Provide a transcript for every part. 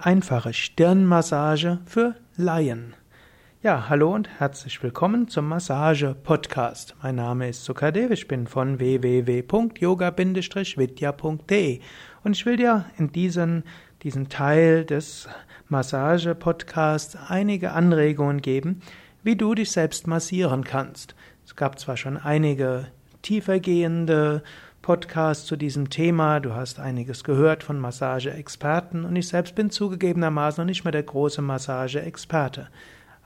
Einfache Stirnmassage für Laien. Ja, hallo und herzlich willkommen zum Massage-Podcast. Mein Name ist Sukadev, ich bin von www.yoga-vidya.de und ich will dir in diesen, diesen Teil des Massage-Podcasts einige Anregungen geben, wie du dich selbst massieren kannst. Es gab zwar schon einige tiefergehende Podcast zu diesem Thema. Du hast einiges gehört von Massageexperten und ich selbst bin zugegebenermaßen noch nicht mehr der große Massageexperte.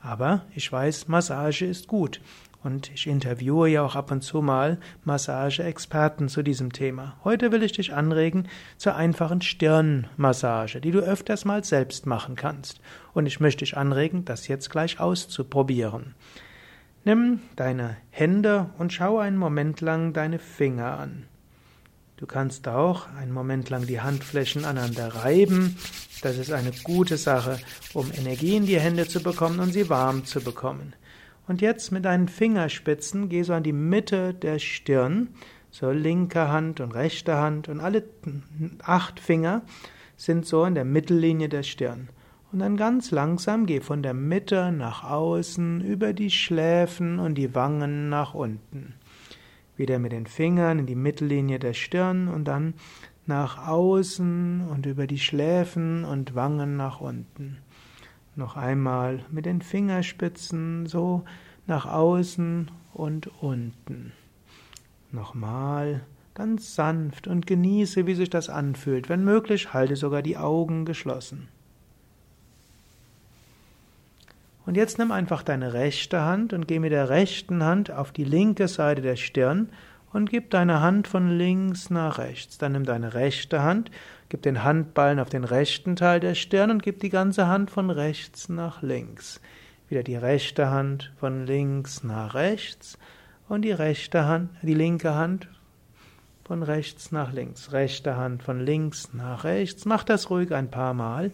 Aber ich weiß, Massage ist gut. Und ich interviewe ja auch ab und zu mal Massageexperten zu diesem Thema. Heute will ich dich anregen zur einfachen Stirnmassage, die du öfters mal selbst machen kannst. Und ich möchte dich anregen, das jetzt gleich auszuprobieren. Nimm deine Hände und schau einen Moment lang deine Finger an. Du kannst auch einen Moment lang die Handflächen aneinander reiben. Das ist eine gute Sache, um Energie in die Hände zu bekommen und sie warm zu bekommen. Und jetzt mit deinen Fingerspitzen geh so an die Mitte der Stirn, so linke Hand und rechte Hand und alle acht Finger sind so in der Mittellinie der Stirn. Und dann ganz langsam geh von der Mitte nach außen über die Schläfen und die Wangen nach unten. Wieder mit den Fingern in die Mittellinie der Stirn und dann nach außen und über die Schläfen und Wangen nach unten. Noch einmal mit den Fingerspitzen so nach außen und unten. Nochmal ganz sanft und genieße, wie sich das anfühlt. Wenn möglich, halte sogar die Augen geschlossen. Und jetzt nimm einfach deine rechte Hand und geh mit der rechten Hand auf die linke Seite der Stirn und gib deine Hand von links nach rechts. Dann nimm deine rechte Hand, gib den Handballen auf den rechten Teil der Stirn und gib die ganze Hand von rechts nach links. Wieder die rechte Hand von links nach rechts und die rechte Hand, die linke Hand von rechts nach links. Rechte Hand von links nach rechts. Mach das ruhig ein paar Mal.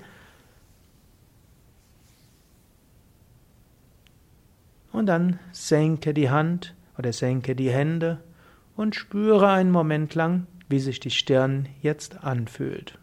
Und dann senke die Hand oder senke die Hände und spüre einen Moment lang, wie sich die Stirn jetzt anfühlt.